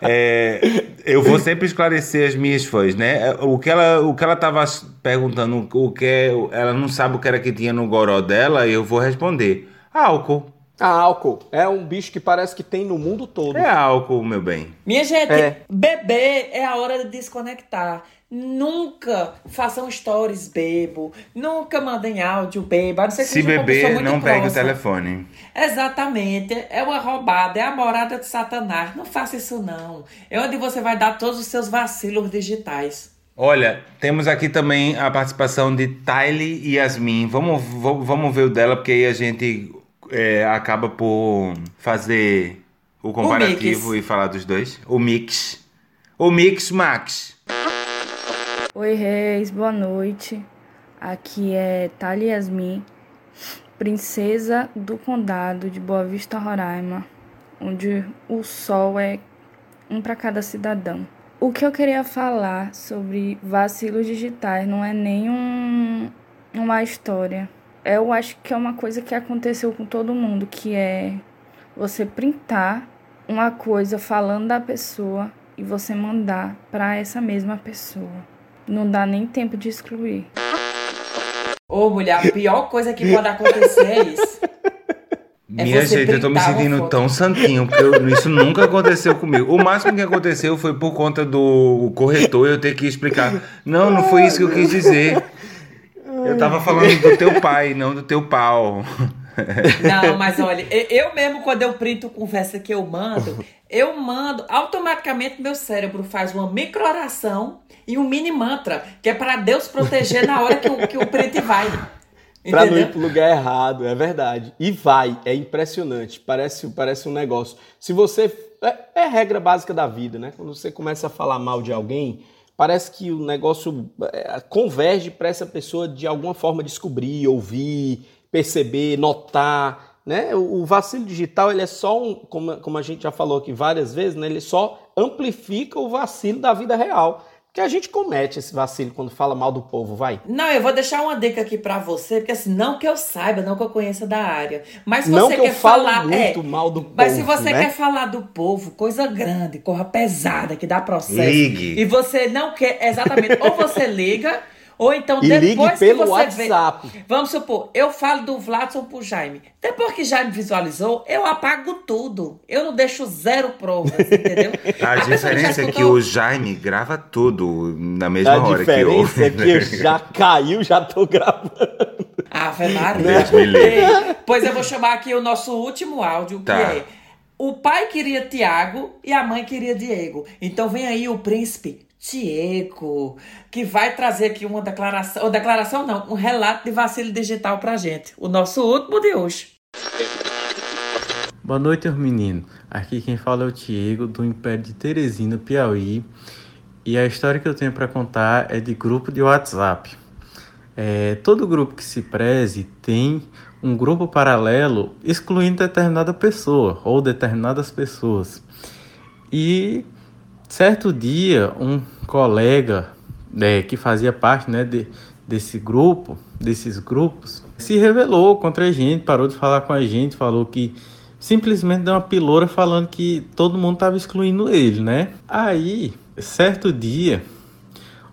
É, eu vou sempre esclarecer as minhas fãs, né? O que ela, o que ela tava perguntando, o que é- ela não sabe o que era que tinha no goró dela, eu vou responder. Álcool. A álcool é um bicho que parece que tem no mundo todo. É álcool, meu bem. Minha gente, É. beber é a hora de desconectar. Nunca façam stories bebo. Nunca mandem áudio bebo. A não ser que Se beber, não pegue o telefone. Exatamente. É uma roubada, é a morada de Satanás. Não faça isso, não. É onde você vai dar todos os seus vacilos digitais. Olha, temos aqui também a participação de Tylee e Yasmin. Vamos, vamos ver o dela, porque aí a gente é, acaba por fazer o comparativo mix. e falar dos dois. O mix. O mix Max. Oi, Reis, boa noite. Aqui é Thalia Yasmin, princesa do condado de Boa Vista, Roraima, onde o sol é um para cada cidadão. O que eu queria falar sobre vacilos digitais não é nem um, uma história. Eu acho que é uma coisa que aconteceu com todo mundo, que é você printar uma coisa falando da pessoa e você mandar para essa mesma pessoa. Não dá nem tempo de excluir. Ô, mulher, a pior coisa que pode acontecer é isso. É Minha você gente, eu tô me sentindo tão santinho, porque eu- isso nunca aconteceu comigo. O máximo que aconteceu foi por conta do corretor eu ter que explicar. Não, não foi isso que eu quis dizer. Eu tava falando do teu pai, não do teu pau. Não, mas olha, eu mesmo, quando eu printo conversa que eu mando, eu mando, automaticamente meu cérebro faz uma micro-oração e um mini mantra, que é para Deus proteger na hora que o, que o print vai. Pra não ir pro lugar errado, é verdade. E vai, é impressionante. Parece, parece um negócio. Se você. É, é regra básica da vida, né? Quando você começa a falar mal de alguém, parece que o negócio é, converge para essa pessoa de alguma forma descobrir, ouvir, perceber, notar. Né? O, vacilo digital, ele é só um, como, como a gente já falou aqui várias vezes, né? ele só amplifica o vacilo da vida real. Porque a gente comete esse vacilo quando fala mal do povo, vai. Não, eu vou deixar uma dica aqui pra você, porque assim, não que eu saiba, não que eu conheça da área, mas se Não você que eu quer falo falar, muito é, mal do mas se povo, você né? quer falar do povo, coisa grande, corra pesada, que dá processo, Ligue. e você não quer, exatamente, ou você liga, ou então E ligue depois pelo que você WhatsApp. vê, vamos supor, eu falo do Vladson pro Jaime, depois que Jaime visualizou, eu apago tudo, eu não deixo zero provas, entendeu? A já diferença é que o Jaime grava tudo na mesma A hora que diferença eu. é que eu já caiu, já tô gravando. Ave Maria. Ei, Pois eu vou chamar aqui o nosso último áudio, Tá. que é O pai queria Tiago e a mãe queria Diego. Então vem aí o príncipe Diego, que vai trazer aqui uma declaração, ou declaração não, um relato de vacilo digital pra gente. O nosso último de hoje. Boa noite, menino. Aqui quem fala é o Diego, do Império de Teresina, Piauí. E a história que eu tenho para contar é de grupo de WhatsApp. É, todo grupo que se preze tem um grupo paralelo excluindo determinada pessoa ou determinadas pessoas. E certo dia, um colega né, que fazia parte né, de, desse grupo, desses grupos, se rebelou contra a gente, parou de falar com a gente, falou que simplesmente deu uma piloura falando que todo mundo estava excluindo ele, né? Aí, certo dia,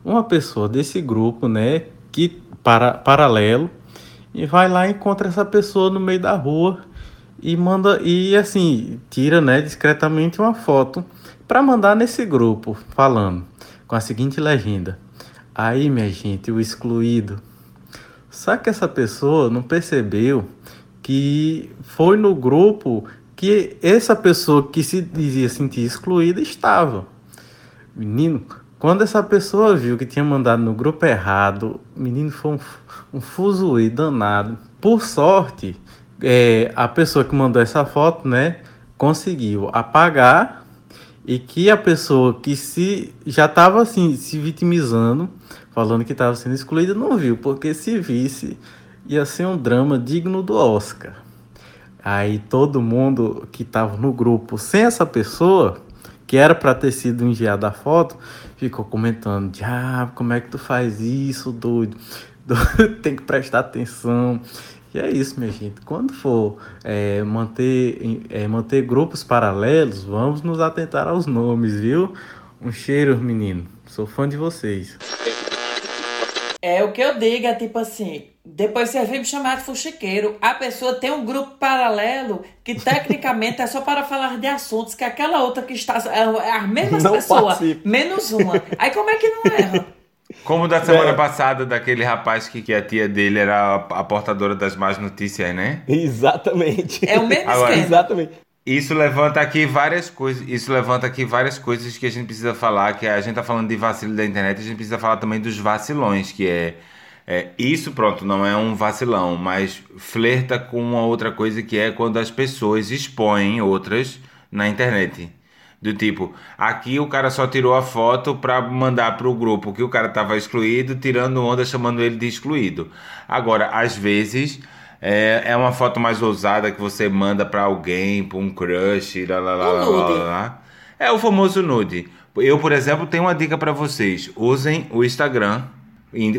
uma pessoa desse grupo, né, que para, paralelo, e vai lá e encontra essa pessoa no meio da rua e manda e assim tira né discretamente uma foto para mandar nesse grupo falando com a seguinte legenda. Aí minha gente o excluído. Só que essa pessoa não percebeu que foi no grupo que essa pessoa que se dizia sentir excluída estava. Menino quando essa pessoa viu que tinha mandado no grupo errado, menino foi um, um fuzuê danado. Por sorte, é, a pessoa que mandou essa foto, né, conseguiu apagar e que a pessoa que se já estava assim se vitimizando, falando que estava sendo excluída, não viu, porque se visse ia ser um drama digno do Oscar. Aí todo mundo que estava no grupo sem essa pessoa, que era para ter sido enviada a foto, ficou comentando: ah, como é que tu faz isso, doido? Tem que prestar atenção. E é isso, minha gente. Quando for é, manter, é, manter grupos paralelos, vamos nos atentar aos nomes, viu? Um cheiro, menino. Sou fã de vocês. É o que eu digo, é tipo assim, depois você vem me chamar de fuxiqueiro. A pessoa tem um grupo paralelo que tecnicamente é só para falar de assuntos que aquela outra que está. É as mesmas pessoas, menos uma. Aí como é que não erra? Como da semana É. passada, daquele rapaz que, que a tia dele era a, a portadora das más notícias, né? Exatamente. É o mesmo Agora- esquema. Exatamente. Isso levanta aqui várias coisas. Isso levanta aqui várias coisas que a gente precisa falar. Que a gente tá falando de vacilo da internet, a gente precisa falar também dos vacilões, que é, é isso pronto, não é um vacilão, mas flerta com uma outra coisa que é quando as pessoas expõem outras na internet. Do tipo, aqui o cara só tirou a foto pra mandar pro grupo que o cara tava excluído, tirando onda, chamando ele de excluído. Agora, às vezes, é, é uma foto mais ousada que você manda pra alguém, pra um crush, lá, lá, lá, lá, lá. É o famoso nude. Eu, por exemplo, tenho uma dica pra vocês. Usem o Instagram,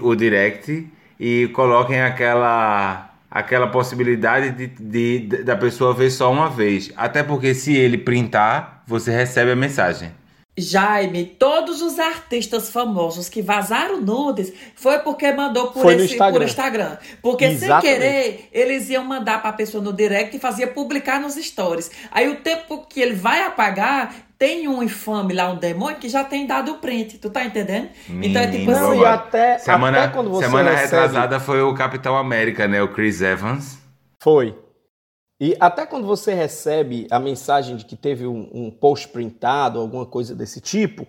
o direct, e coloquem aquela aquela possibilidade de, de- de- da pessoa ver só uma vez. Até porque se ele printar, você recebe a mensagem. Jaime, todos os artistas famosos que vazaram nudes foi porque mandou por, esse, Instagram. por Instagram. Porque Exatamente. sem querer, eles iam mandar pra pessoa no direct e fazia publicar nos stories. Aí o tempo que ele vai apagar, tem um infame lá, um demônio, que já tem dado o print. Tu tá entendendo? então é tipo assim. E até, Semana, até quando você semana recebe... retrasada foi o Capitão América, né? O Chris Evans. Foi. E até quando você recebe a mensagem de que teve um, um post printado, alguma coisa desse tipo,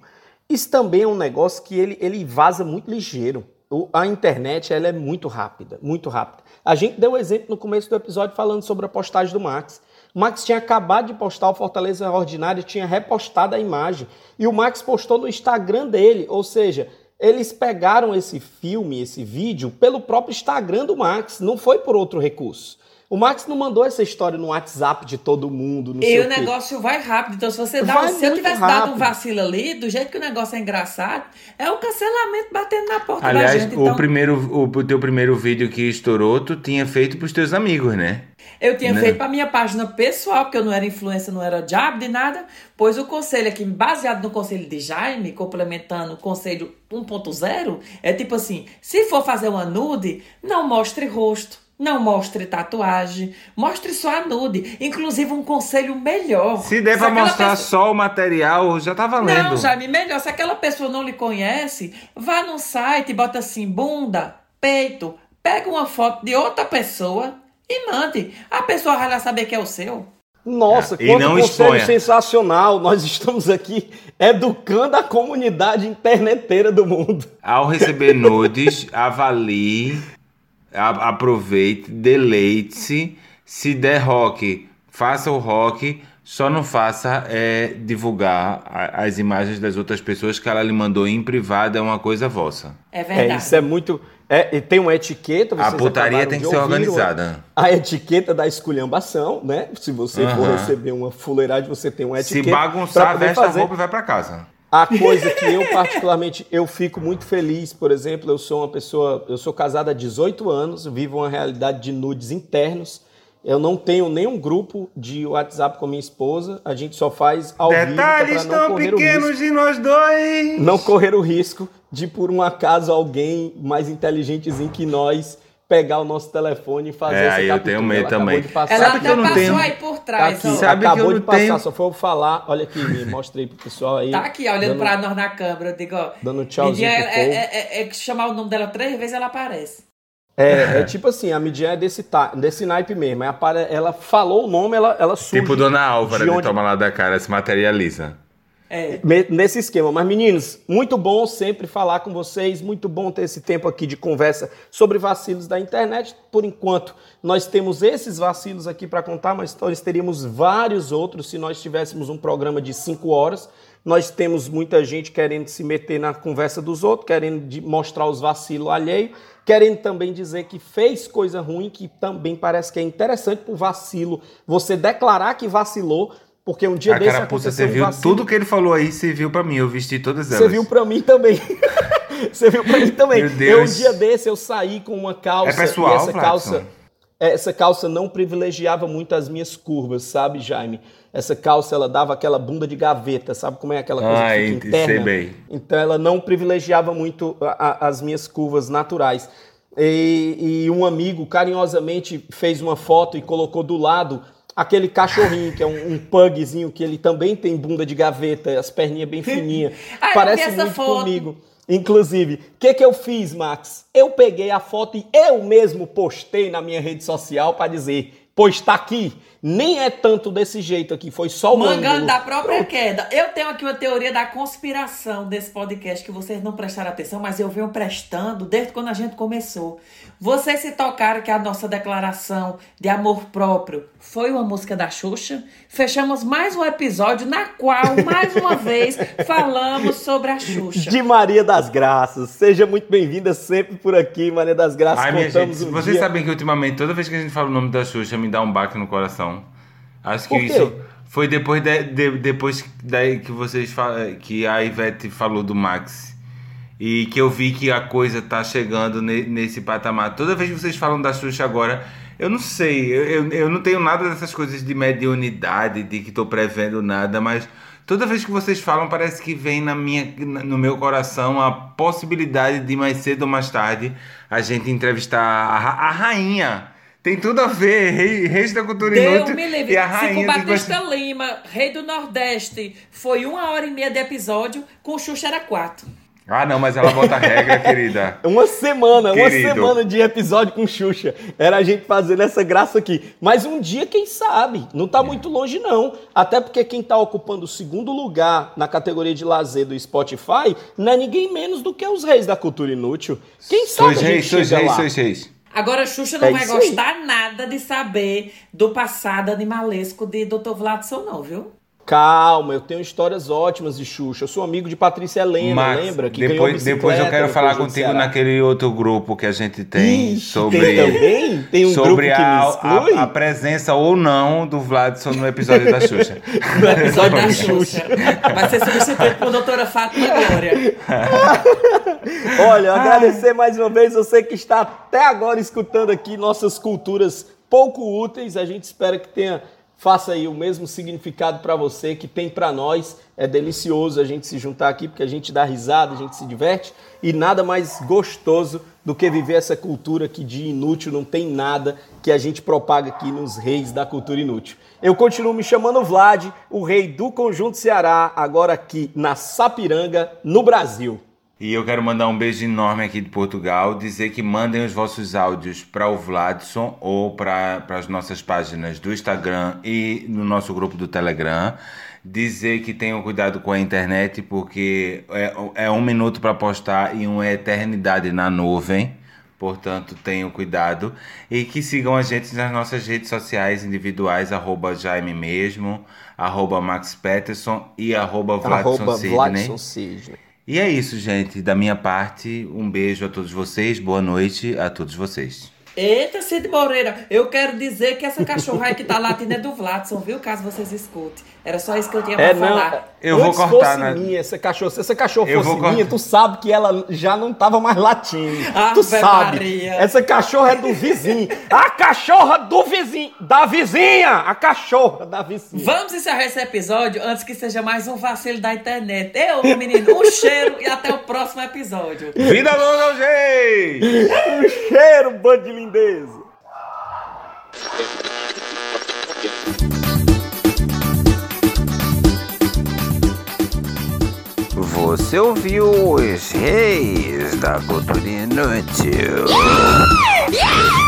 isso também é um negócio que ele, ele vaza muito ligeiro. O- a internet ela é muito rápida, muito rápida. A gente deu exemplo no começo do episódio falando sobre a postagem do Max. O Max tinha acabado de postar o Fortaleza Ordinário, tinha repostado a imagem. E o Max postou no Instagram dele, ou seja, eles pegaram esse filme, esse vídeo, pelo próprio Instagram do Max, não foi por outro recurso. O Max não mandou essa história no WhatsApp de todo mundo, não sei E o o quê. negócio vai rápido. Então, se você dá Vai um, se eu tivesse dado um rápido. vacilo ali, do jeito que o negócio é engraçado, é o cancelamento batendo na porta da Aliás, gente. o Então, primeiro, o, o teu primeiro vídeo que estourou, tu tinha feito pros teus amigos, né? Eu tinha Né? feito pra minha página pessoal, porque eu não era influencer, não era diabo de nada, pois o conselho aqui, baseado no conselho de Jaime, complementando o conselho 1.0, é tipo assim: se for fazer uma nude, não mostre rosto. Não mostre tatuagem, mostre só a nude. Inclusive, um conselho melhor. Se der aquela mostrar pessoa- só o material, já tá valendo. Não, Jaime, melhor. Se aquela pessoa não lhe conhece, vá num site e bota assim, bunda, peito, pega uma foto de outra pessoa e mande. A pessoa vai lá saber que é o seu. Nossa, E quanto não conselho exponha. sensacional! Nós estamos aqui educando a comunidade interneteira do mundo. Ao receber nudes, avalie, a- aproveite, deleite-se. Se der rock, faça o rock. Só não faça é, divulgar a- as imagens das outras pessoas que ela lhe mandou em privado, é uma coisa vossa. É É, verdade. isso é muito. É, e tem uma etiqueta. A putaria tem que ser organizada. A etiqueta da esculhambação, né? Se você for Aham. receber uma fuleiragem, você tem uma Se etiqueta. pra bagunçar, veste a fazer. roupa e vai pra casa. A coisa que eu particularmente eu fico muito feliz, por exemplo, eu sou uma pessoa, eu sou casado há 18 anos, vivo uma realidade de nudes internos. Eu não tenho nenhum grupo de WhatsApp com minha esposa, a gente só faz ao Detalhes vivo para não tão correr o pequenos risco, de nós dois. não correr o risco de por um acaso alguém mais inteligentezinho que nós pegar o nosso telefone e fazer É, essa aí eu captura. tenho medo Ela acabou também. de passar. Ela Sabe que até eu não passou tenho- aí por Tá trás. aqui, ó. Sabe que acabou eu de não passar, tenho- só foi eu falar. Olha aqui, me mostrei pro pessoal aí. Tá aqui, olhando dando- pra nós na câmera. Eu digo, ó. Dando tchauzinho pro é, povo. é, é, é que chamar o nome dela três vezes ela aparece. É, é tipo assim, a Midian é desse, ta- desse naipe mesmo. Ela falou o nome, ela, ela surge. Tipo Dona Álvara de de, onde- Toma Lá da Cara, se materializa. É. Nesse esquema. Mas, meninos, muito bom sempre falar com vocês. Muito bom ter esse tempo aqui de conversa sobre vacilos da internet. Por enquanto, nós temos esses vacilos aqui para contar, mas nós teríamos vários outros se nós tivéssemos um programa de cinco horas. Nós temos muita gente querendo se meter na conversa dos outros, querendo mostrar os vacilos alheios, querendo também dizer que fez coisa ruim, que também parece que é interessante pro vacilo você declarar que vacilou, porque um dia a desse carapuça, você um viu vacilo. tudo que ele falou aí, você viu pra mim, eu vesti todas elas. Você viu pra mim também. Você viu pra mim também. Meu Deus. Eu, um dia desse, eu saí com uma calça. É pessoal, e essa Vladson? calça. Essa calça não privilegiava muito as minhas curvas, sabe, Jaime? Essa calça, ela dava aquela bunda de gaveta, sabe como é aquela coisa Ah, que fica interna? sei bem. Então ela não privilegiava muito a- a- as minhas curvas naturais. E, e um amigo carinhosamente fez uma foto e colocou do lado aquele cachorrinho, que é um, um pugzinho, que ele também tem bunda de gaveta, as perninhas bem fininhas. Ah, eu Parece vi essa muito foto. comigo. Inclusive, o que, que eu fiz, Max? Eu peguei a foto e eu mesmo postei na minha rede social para dizer, pois tá aqui. Nem é tanto desse jeito aqui, foi só o Mangando ângulo. da própria queda. Eu tenho aqui uma teoria da conspiração desse podcast que vocês não prestaram atenção, mas eu venho prestando desde quando a gente começou. Vocês se tocaram que a nossa declaração de amor próprio foi uma música da Xuxa. Fechamos mais um episódio na qual, mais uma vez, falamos sobre a Xuxa. De Maria das Graças. Seja muito bem-vinda sempre por aqui, Maria das Graças. Ai, minha gente, um vocês dia- sabem que ultimamente, toda vez que a gente fala o nome da Xuxa, me dá um baque no coração. Acho que isso foi depois, de, de- depois daí que vocês que a Ivete falou do Max. E que eu vi que a coisa tá chegando ne- nesse patamar. Toda vez que vocês falam da Xuxa agora, eu não sei, eu, eu, eu não tenho nada dessas coisas de mediunidade, de que tô prevendo nada, mas toda vez que vocês falam, parece que vem na minha, no meu coração a possibilidade de mais cedo ou mais tarde a gente entrevistar a, a rainha. Tem tudo a ver, rei, reis da cultura Deus inútil me livre. e a Se com rainha de Batista Lima, rei do Nordeste, foi uma hora e meia de episódio, com o Xuxa era quatro. Ah, não, mas ela bota regra, querida. Uma semana, uma Querido. semana de episódio com Xuxa. Era a gente fazendo essa graça aqui. Mas um dia, quem sabe? Não tá muito longe, não. Até porque quem tá ocupando o segundo lugar na categoria de lazer do Spotify não é ninguém menos do que os reis da cultura inútil. Quem sabe Sois a gente reis, sois reis, lá. sois reis. Agora, Xuxa não É vai isso aí. gostar nada de saber do passado animalesco de Dr. Vladson, não, viu? Calma, eu tenho histórias ótimas de Xuxa. Eu sou amigo de Patrícia Helena, Max, lembra? Que depois, depois eu quero falar contigo naquele outro grupo que a gente tem Ixi, sobre tem também? Tem um sobre grupo que a, me exclui? a, a presença ou não do Vladson no episódio da Xuxa. No episódio Da Xuxa. Vai ser substituído por doutora Fátima Glória. Olha, eu agradecer mais uma vez você que está até agora escutando aqui nossas culturas pouco úteis. A gente espera que tenha faça aí o mesmo significado para você que tem para nós. É delicioso a gente se juntar aqui porque a gente dá risada, a gente se diverte e nada mais gostoso do que viver essa cultura que de inútil não tem nada que a gente propaga aqui nos reis da cultura inútil. Eu continuo me chamando Vlad, o rei do Conjunto Ceará, agora aqui na Sapiranga, no Brasil. E eu quero mandar um beijo enorme aqui de Portugal, dizer que mandem os vossos áudios para o Vladson ou para as nossas páginas do Instagram e no nosso grupo do Telegram. Dizer que tenham cuidado com a internet, porque é, é um minuto para postar e uma eternidade na nuvem. Portanto, tenham cuidado. E que sigam a gente nas nossas redes sociais individuais, arroba Jaime mesmo, arroba Max Peterson e arroba Vladson Sidney. E é isso, gente. Da minha parte, um beijo a todos vocês, boa noite a todos vocês. Eita, Cid Moreira, eu quero dizer que essa cachorra aí que tá latindo é do Vladson, viu? Caso vocês escutem. Era só isso que eu tinha pra É, não. falar. Eu vou Antes cortar, fosse né? minha, essa cachorra, se essa cachorra Eu fosse vou minha, tu sabe que ela já não tava mais latindo. Ave tu sabe. Maria. Essa cachorra é do vizinho. A cachorra do vizinho. Da vizinha. A cachorra da vizinha. Vamos encerrar esse episódio antes que seja mais um vacilo da internet. Eu, menino, um cheiro e até o próximo episódio. Vida longa jeito! Um cheiro, bando de lindeza. Você ouviu os reis da cultura inútil. Yeah!